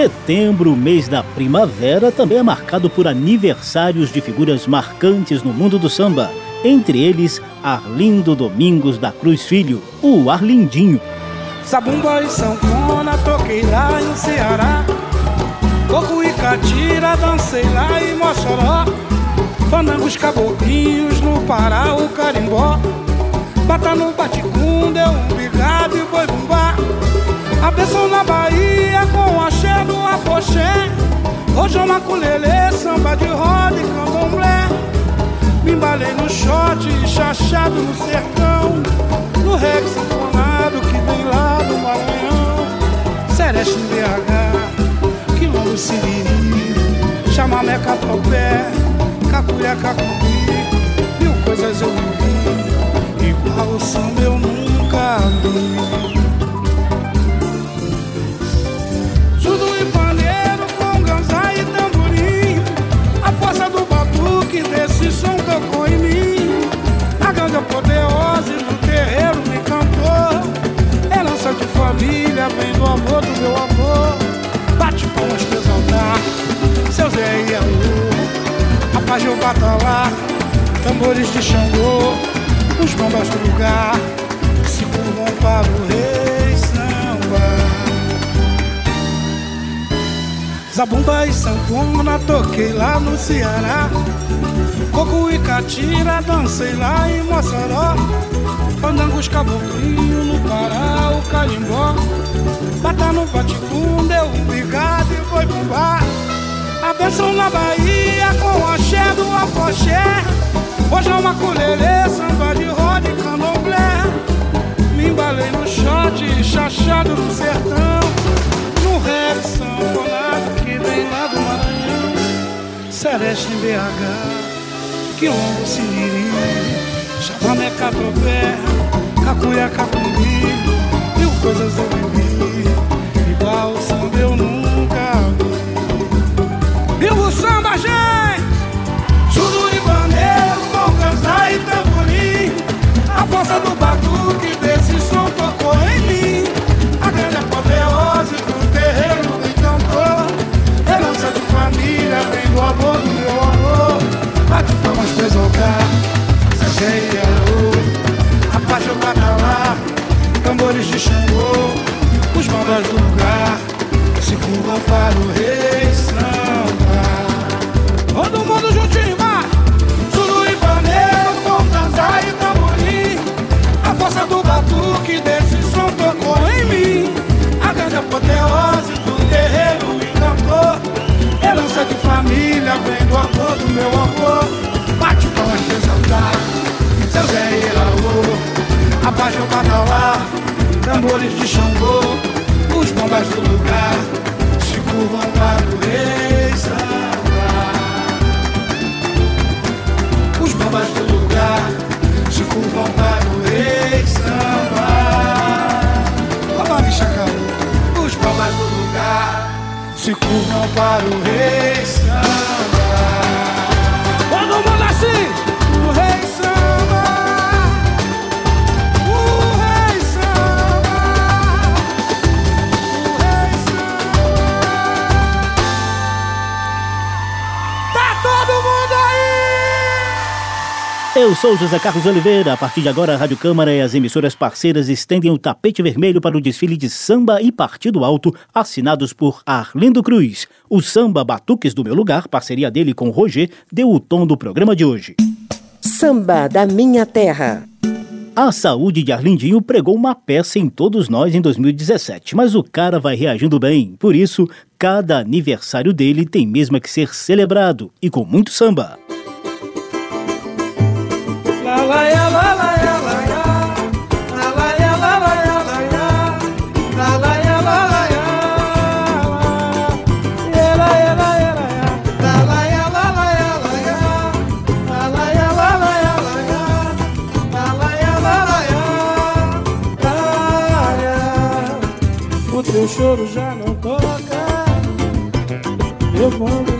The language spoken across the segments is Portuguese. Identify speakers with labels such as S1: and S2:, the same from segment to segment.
S1: Setembro, mês da primavera, também é marcado por aniversários de figuras marcantes no mundo do samba. Entre eles, Arlindo Domingos da Cruz Filho, o Arlindinho.
S2: Sabumba e sanfona, toquei lá em Ceará. Coco e catira, dancei lá em Mossoró. Fanangos caboclinhos no Pará, o carimbó. Bata no baticum, deu um bigado e boi bumbá. A na Bahia com axé afoxé Rojão maculelê, samba de roda e candomblé. Me embalei no shot, chachado no sertão. No reggae sinfonado que vem lá do Maranhão. Sereste em BH, quilombo siriri. Chamamé, catopé, cacuia, cacubi. Mil coisas eu vivi, igual o samba eu nunca vi que desse som tocou em mim. A ganga poderosa no terreiro me cantou. Herança de família, vem do avô do meu avô Bate palmas pra exaltar Seu Zé e Alô A paz de batalhar Tambores de Xangô Os bombas do lugar. Se curvam para o rei Zabumba e sanfona toquei lá no Ceará. Coco e catira, dancei lá em Mossoró. Fandangos caboclinho no Pará, o carimbó. Bata no baticum, deu um bigado e foi pro bar na Bahia com o axé do afoxé. Hoje é uma colherê, samba de roda e candomblé. Me embalei no shot, chachado no sertão. No rap sanfonado lá do Maranhão Celeste em BH quilombo, siriri Chamamé, catopé, cacuia, cacumbi Mil coisas eu vivi Igual o samba eu nunca vi Viva o samba, gente! Juro e bandeiro, congas e tamborim A força do batuque palmas pra exaltar Sageia o A paz eu lá. Tambores de Xangô Os bandas do lugar. Se curvam para o rei samba. Todo mundo juntinho, vai! E com dança e tamborim. A força do batuque desse som tocou em mim. A grande apoteose do guerreiro encantou Herança de família vem do avô do meu avô De Xangô Os bombas do lugar Se curvam para o rei samba Os bombas do lugar Se curvam para o rei samba Vamos, Chacaú Os bombas do lugar se curvam para o rei samba.
S1: Eu sou José Carlos Oliveira. A partir de agora, a Rádio Câmara e as emissoras parceiras estendem o tapete vermelho para o desfile de samba e partido alto, assinados por Arlindo Cruz. O samba Batuques do Meu Lugar, parceria dele com Roger, deu o tom do programa de hoje.
S3: Samba da Minha Terra.
S1: A saúde de Arlindinho pregou uma peça em todos nós em 2017, mas o cara vai reagindo bem. Por isso, cada aniversário dele tem mesmo que ser celebrado e com muito samba.
S2: O teu choro já não toca. Eu mando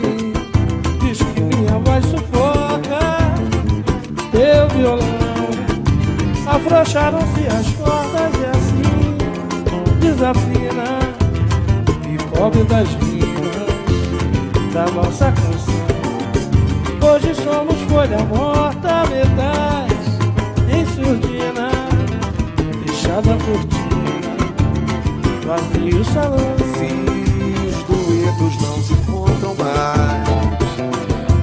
S2: Afrouxaram-se as cordas e assim Desafina E pobre das rimas Da nossa canção. Hoje somos folha morta, metais Em surdina Deixada cortina Vazio salão
S4: os duetos não se encontram mais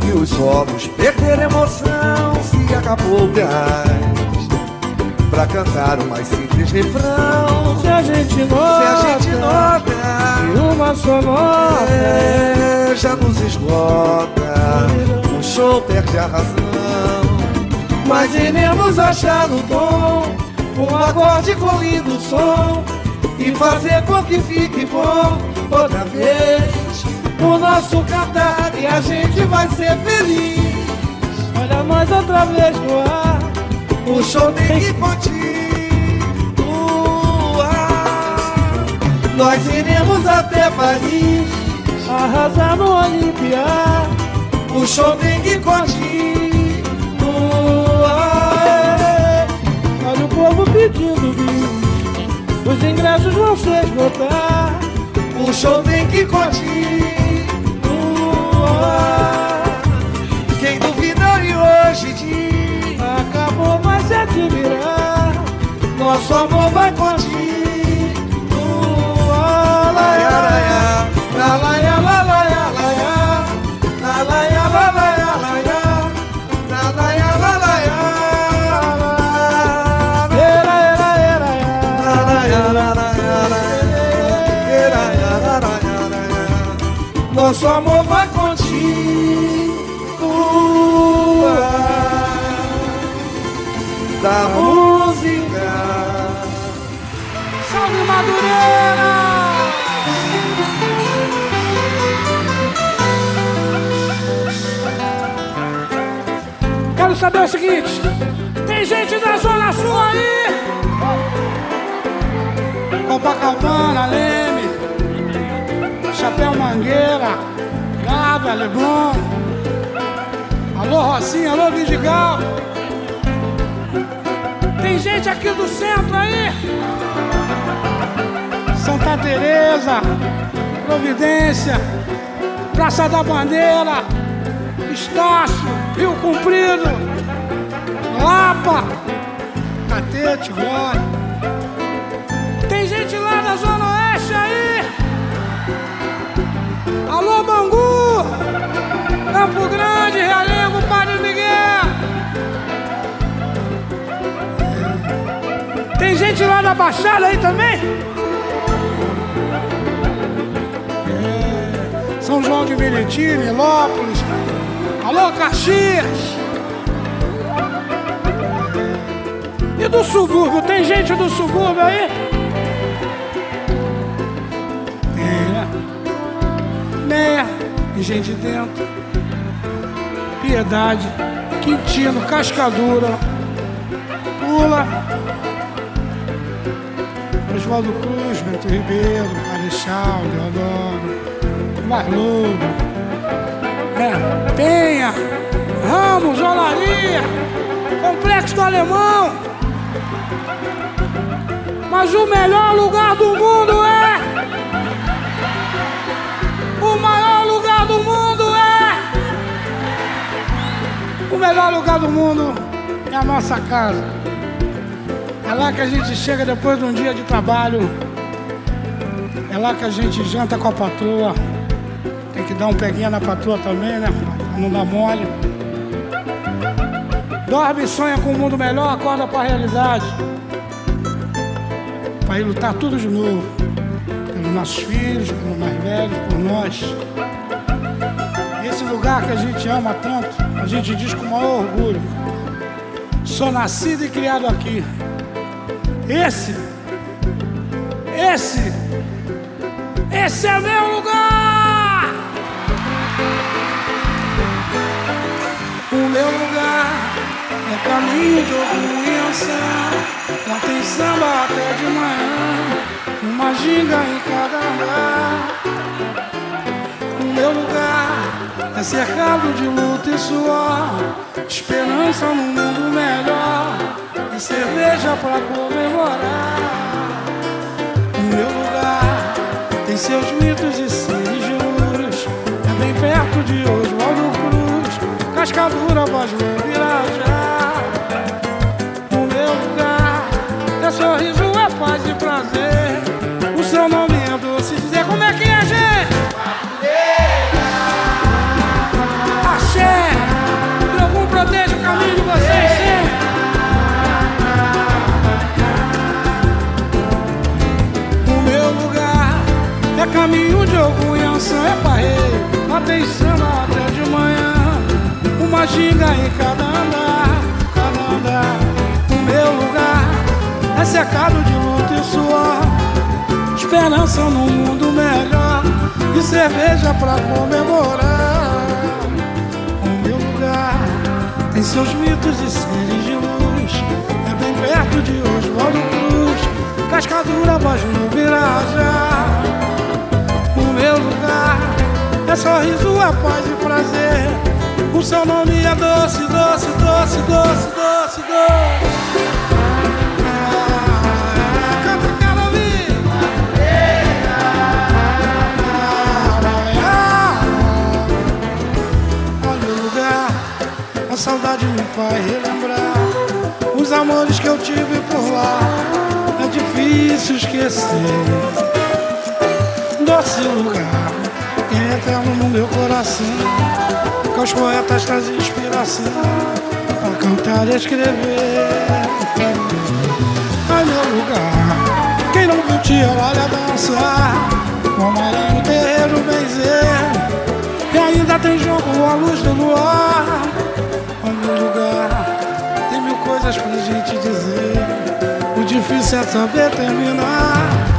S4: E os solos perderam emoção Se acabou o gás Pra cantar o mais simples refrão.
S2: Se a gente nota
S4: Se a gente nota
S2: E uma só nota
S4: é, Já nos esgota. O show perde a razão. Mas iremos achar no tom Um acorde com lindo som E fazer com que fique bom Outra vez O nosso cantar E a gente vai ser feliz.
S2: Olha nós outra vez no ar
S4: O show tem que continuar Nós iremos até Paris
S2: Arrasar no Olimpia
S4: O show tem que continuar
S2: Olha o povo pedindo bis Os ingressos vão se esgotar.
S4: O show tem que continuar Quem duvida e hoje diz
S2: se admirar
S4: Nosso amor vai continuar Laia, laia, la, laia, la, laia, laia. La, laia, la, laia, laia. La, laia, la, laia. Laia, la, laia, laia. Laia, laia. Nosso amor vai continuar
S2: saber o seguinte: tem gente da Zona Sul aí? Copacabana, Leme, Chapéu Mangueira, Gávea, Leblon. Alô, Rocinha, alô, Vidigal. Tem gente aqui do centro aí? Santa Teresa, Providência, Praça da Bandeira, Estácio, Rio Comprido, Lapa, Catete, Glória. Tem gente lá na Zona Oeste aí? Alô, Bangu, Campo Grande, Realengo, Padre Miguel. Tem gente lá na Baixada aí também? É, São João de Meriti, Nilópolis. Alô, Caxias. E do subúrbio? Tem gente do subúrbio aí? Tem, né? Né? Gente dentro. Piedade, Quintino, Cascadura, Pula, Oswaldo Cruz, Bento Ribeiro, Marechal, Deodoro, Marludo, é, Penha, Ramos, Olaria, Complexo do Alemão. Mas o melhor lugar do mundo é. O maior lugar do mundo é. O melhor lugar do mundo é a nossa casa. É lá que a gente chega depois de um dia de trabalho. É lá que a gente janta com a patroa. Tem que dar um peguinha na patroa também, né? Pra não dar mole. Dorme e sonha com um mundo melhor, acorda pra realidade. Pra ir lutar tudo de novo. Pelos nossos filhos, pelos mais velhos, por nós. Esse lugar que a gente ama tanto, a gente diz com o maior orgulho. Sou nascido e criado aqui. Esse, esse, esse é meu lugar! O meu lugar é caminho de orgulho e anção. Não tem samba até de manhã. Uma ginga em cada andar. O meu lugar é cercado de luta e suor, esperança num mundo melhor e cerveja pra comemorar. O meu lugar tem seus mitos e de luz, é bem perto de Oswaldo Cruz, Cascadura, Voz Virajá. Tem samba até de manhã, uma ginga em cada andar, cada andar. O meu lugar é cercado de luta e suor, esperança num mundo melhor e cerveja pra comemorar. O meu lugar tem seus mitos e seres de luz, é bem perto de Oswaldo Cruz, Cascadura, voz no Birajá. O meu lugar é sorriso, é paz e prazer. O seu nome é doce, doce, doce, doce, doce, doce. A saudade me faz relembrar os amores que eu tive por lá. É difícil esquecer. Doce lugar, eterno no meu coração. Que os poetas trazem inspiração para cantar e escrever. Ai meu lugar, quem não viu tia olha dançar, como era no terreiro benzer. E ainda tem jogo à luz do luar. Ai meu lugar, tem mil coisas pra gente dizer. O difícil é saber terminar.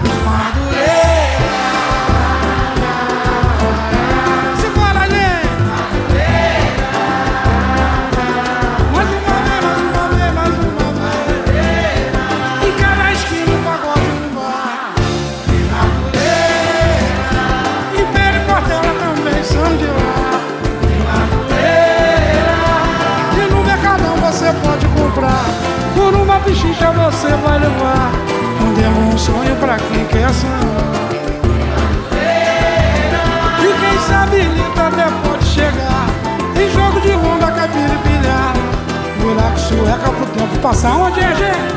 S2: Sueca pro tempo passar onde é gente.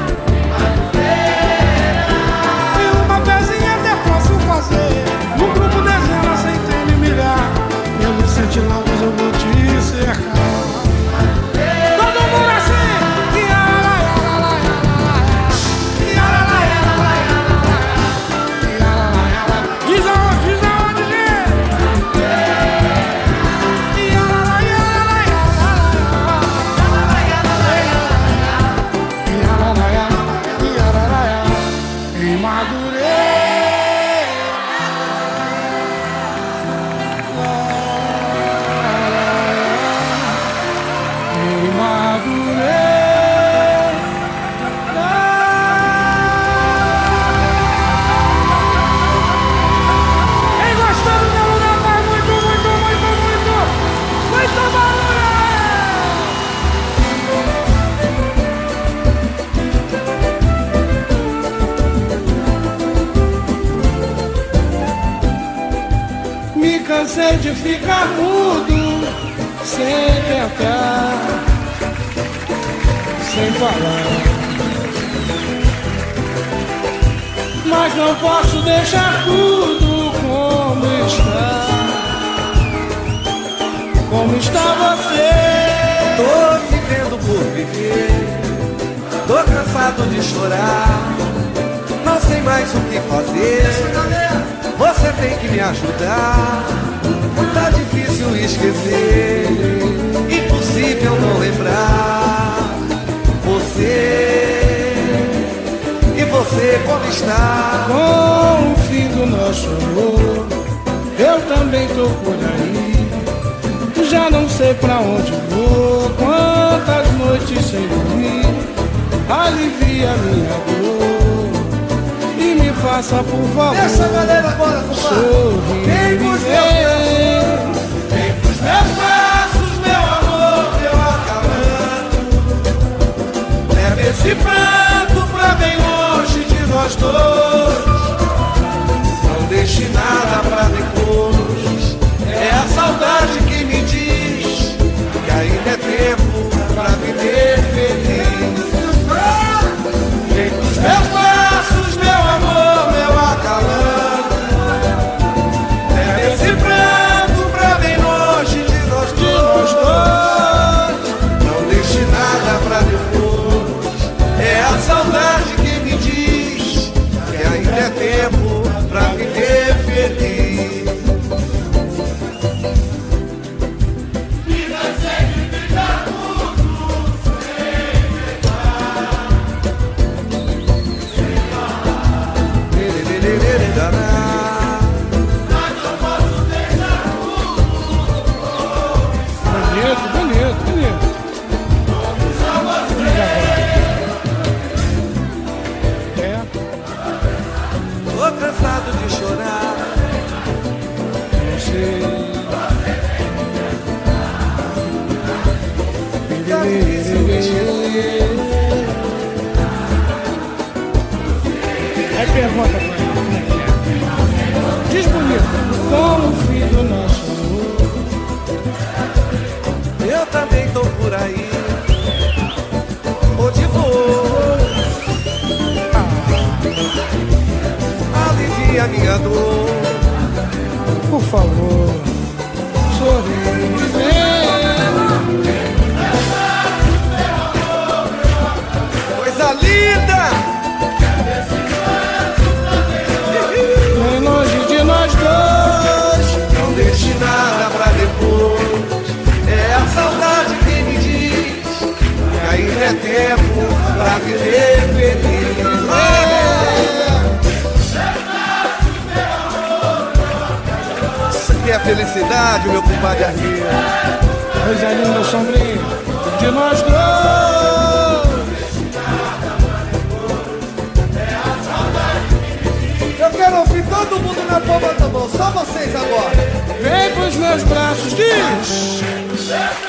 S2: E uma pezinha até posso fazer. No grupo dezena, centena e milhar. Pelo sete lados eu vou deixar tudo como está. Como está você?
S4: Tô vivendo por viver, tô cansado de chorar. Não sei mais o que fazer. Você tem que me ajudar. Tá difícil esquecer, impossível não lembrar. Você você como está?
S2: Com o fim do nosso amor, eu também tô por aí. Já não sei pra onde vou, quantas noites sem dormir, alivia minha dor e me faça por favor.
S4: Deixa a galera agora,
S2: Sorrir.
S4: Vem pros meus braços, vem pros meus braços, meu amor, meu acalanto. Leva esse pranto dois. Não deixe nada pra felicidade, meu compadre Arminho.
S2: Coisa linda, sombrinha. De nós dois.
S4: Eu quero ouvir todo mundo na palma da mão, só vocês agora.
S2: Vem pros meus braços, diz.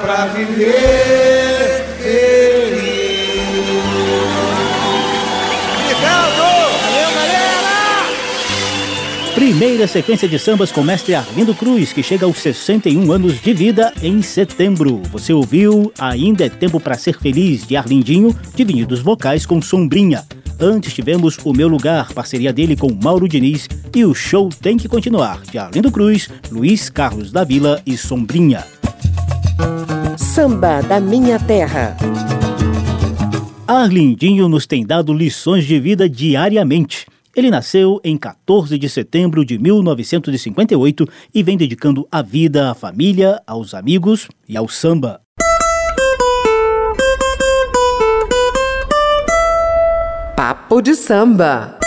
S4: Pra viver feliz. Obrigado!
S2: Valeu, galera!
S1: Primeira sequência de sambas com mestre Arlindo Cruz, que chega aos 61 anos de vida em setembro. Você ouviu Ainda é Tempo para Ser Feliz, de Arlindinho, divididos vocais com Sombrinha. Antes tivemos O Meu Lugar, parceria dele com Mauro Diniz, e O Show Tem Que Continuar, de Arlindo Cruz, Luiz Carlos da Vila e Sombrinha.
S3: Samba da Minha Terra.
S1: Arlindinho nos tem dado lições de vida diariamente. Ele nasceu em 14 de setembro de 1958 e vem dedicando a vida à família, aos amigos e ao samba.
S3: Papo de samba.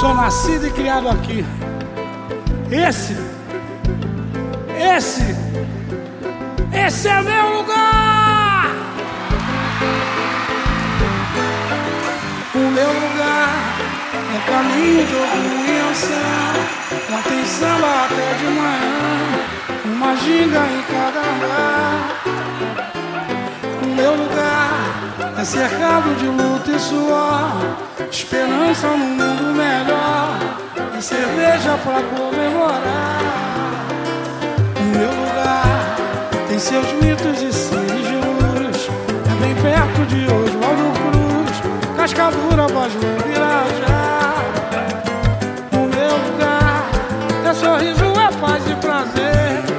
S2: Sou nascido e criado aqui. Esse, esse, esse é meu lugar. O meu lugar é caminho de orientação. Lá tem samba até de manhã, uma ginga em cada andar. O meu lugar é cercado de luta e suor, esperança num mundo melhor e cerveja pra comemorar. Seus mitos e siglos, é bem perto de Oswaldo Cruz, Cascadura, Voz Virajá. O meu lugar é sorrir paz e prazer.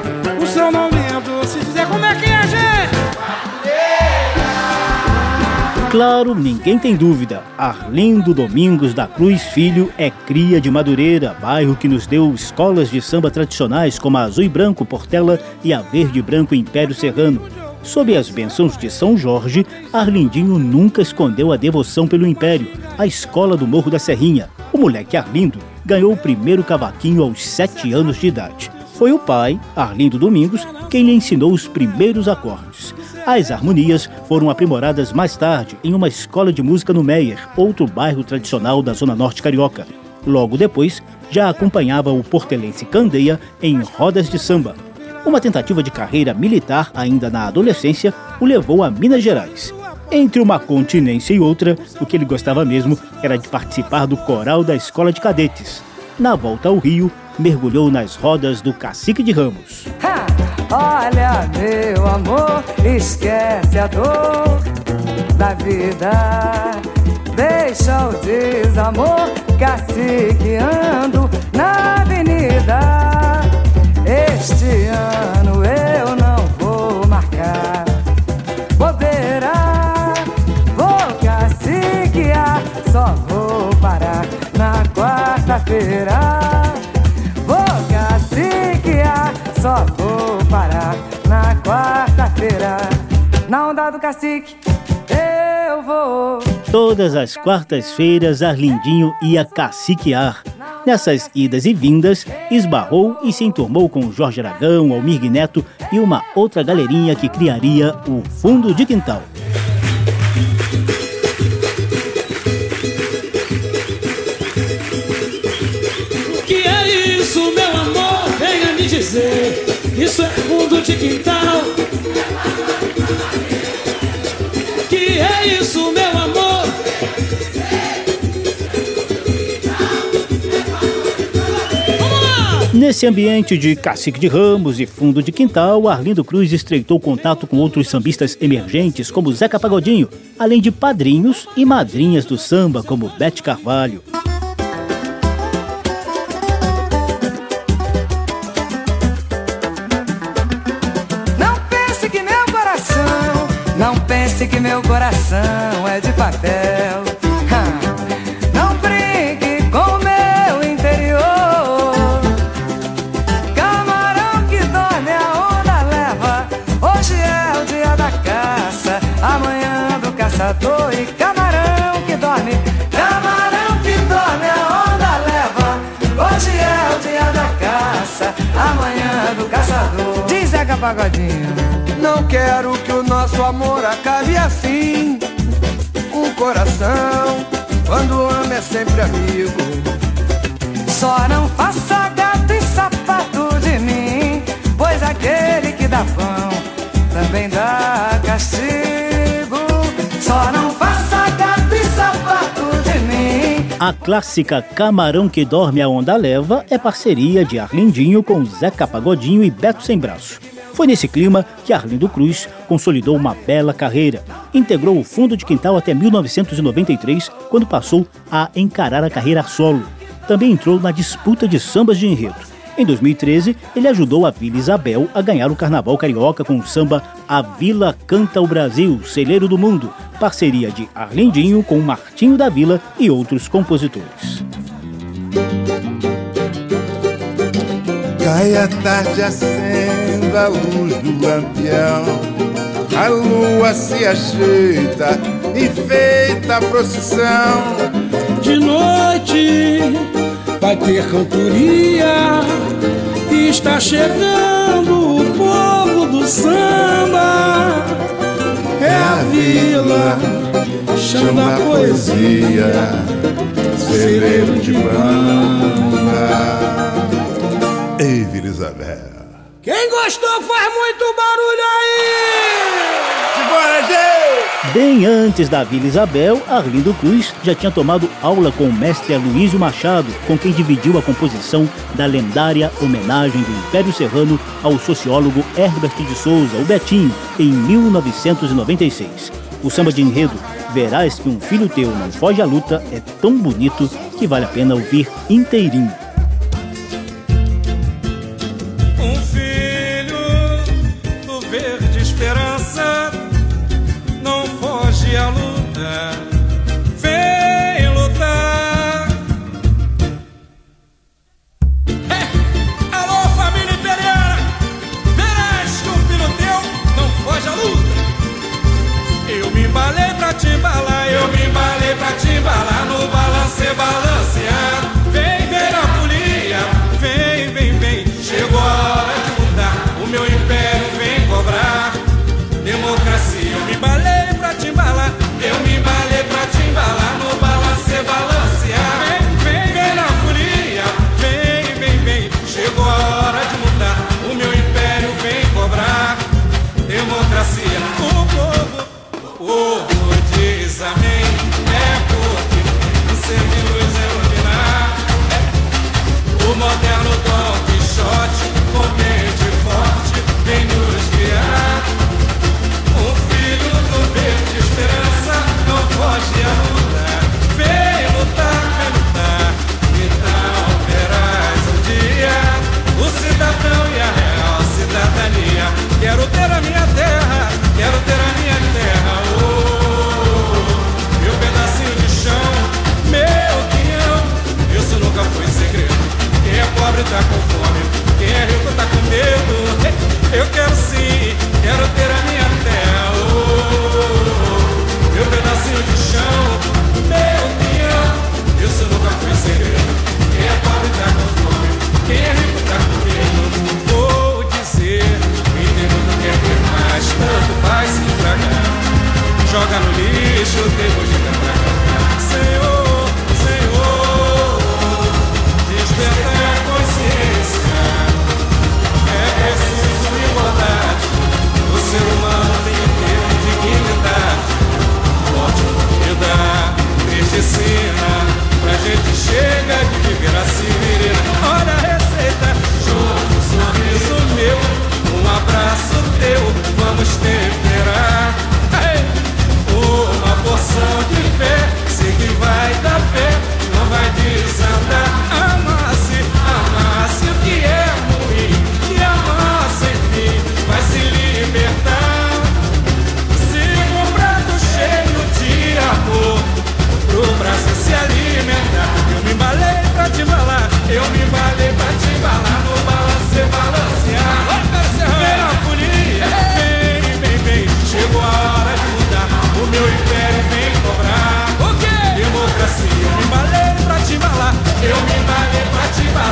S1: Claro, ninguém tem dúvida. Arlindo Domingos da Cruz Filho é cria de Madureira, bairro que nos deu escolas de samba tradicionais como a Azul e Branco Portela e a Verde e Branco Império Serrano. Sob as bênçãos de São Jorge, Arlindinho nunca escondeu a devoção pelo Império, a escola do Morro da Serrinha. O moleque Arlindo ganhou o primeiro cavaquinho aos sete anos de idade. Foi o pai, Arlindo Domingos, quem lhe ensinou os primeiros acordes. As harmonias foram aprimoradas mais tarde em uma escola de música no Meier, outro bairro tradicional da Zona Norte Carioca. Logo depois, já acompanhava o portelense Candeia em rodas de samba. Uma tentativa de carreira militar ainda na adolescência o levou a Minas Gerais. Entre uma continência e outra, o que ele gostava mesmo era de participar do coral da escola de cadetes. Na volta ao Rio, mergulhou nas rodas do Cacique de Ramos.
S5: Ha! Olha, meu amor, esquece a dor da vida. Deixa o desamor caciqueando na avenida. Este ano eu não vou marcar bobeira. Vou caciquear, só vou parar na quarta-feira. Vou caciquear, só vou parar na quarta-feira. Na onda do cacique, eu vou.
S1: Todas as quartas-feiras, Arlindinho ia caciquear. Nessas idas e vindas, esbarrou e se enturmou com Jorge Aragão, Almir Neto e uma outra galerinha que criaria o Fundo de Quintal.
S6: O que é isso, meu amor? Venha me dizer. Isso é fundo de quintal. Que é isso, meu amor?
S1: Nesse ambiente de cacique de ramos e fundo de quintal, Arlindo Cruz estreitou contato com outros sambistas emergentes como Zeca Pagodinho, além de padrinhos e madrinhas do samba como Bete Carvalho.
S5: Pense que meu coração é de papel. Não brinque com meu interior. Camarão que dorme, a onda leva. Hoje é o dia da caça, amanhã do caçador. E camarão que dorme, camarão que dorme, a onda leva. Hoje é o dia da caça, amanhã do caçador. Diz Zeca Pagodinho.
S4: Não quero que o nosso amor acabe assim. Um coração, quando ama é sempre amigo.
S5: Só não faça gato e sapato de mim, pois aquele que dá pão também dá castigo. Só não faça gato e sapato de mim.
S1: A clássica Camarão que Dorme a Onda Leva é parceria de Arlindinho com Zeca Pagodinho e Beto Sem Braço. Foi nesse clima que Arlindo Cruz consolidou uma bela carreira. Integrou o fundo de quintal até 1993, quando passou a encarar a carreira solo. Também entrou na disputa de sambas de enredo. Em 2013, ele ajudou a Vila Isabel a ganhar o Carnaval Carioca com o samba A Vila Canta o Brasil, Celeiro do Mundo, parceria de Arlindinho com Martinho da Vila e outros compositores.
S7: Cai a tarde, acende a luz do lampião. A lua se ajeita, enfeita a procissão.
S6: De noite vai ter cantoria. E está chegando o povo do samba. É a vila, chama a poesia,
S7: Celeiro de banda. Ei, Isabel.
S6: Quem gostou faz muito barulho aí!
S7: Gente!
S1: Bem antes da Vila Isabel, Arlindo Cruz já tinha tomado aula com o mestre Aloysio Machado, com quem dividiu a composição da lendária homenagem do Império Serrano ao sociólogo Herbert de Souza, o Betinho, em 1996. O samba de enredo Verás que um filho teu não foge à luta é tão bonito que vale a pena ouvir inteirinho.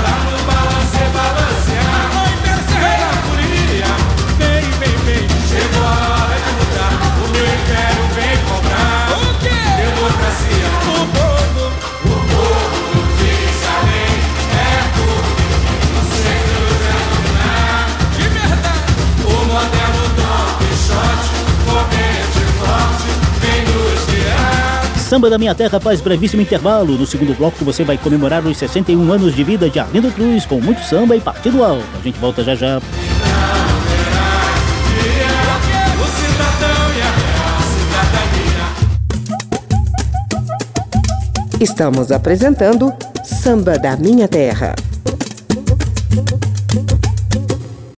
S1: Bye. Samba da Minha Terra faz brevíssimo intervalo. No segundo bloco você vai comemorar os 61 anos de vida de Arlindo Cruz com muito samba e partido alto. A gente volta já já.
S3: Estamos apresentando Samba da Minha Terra.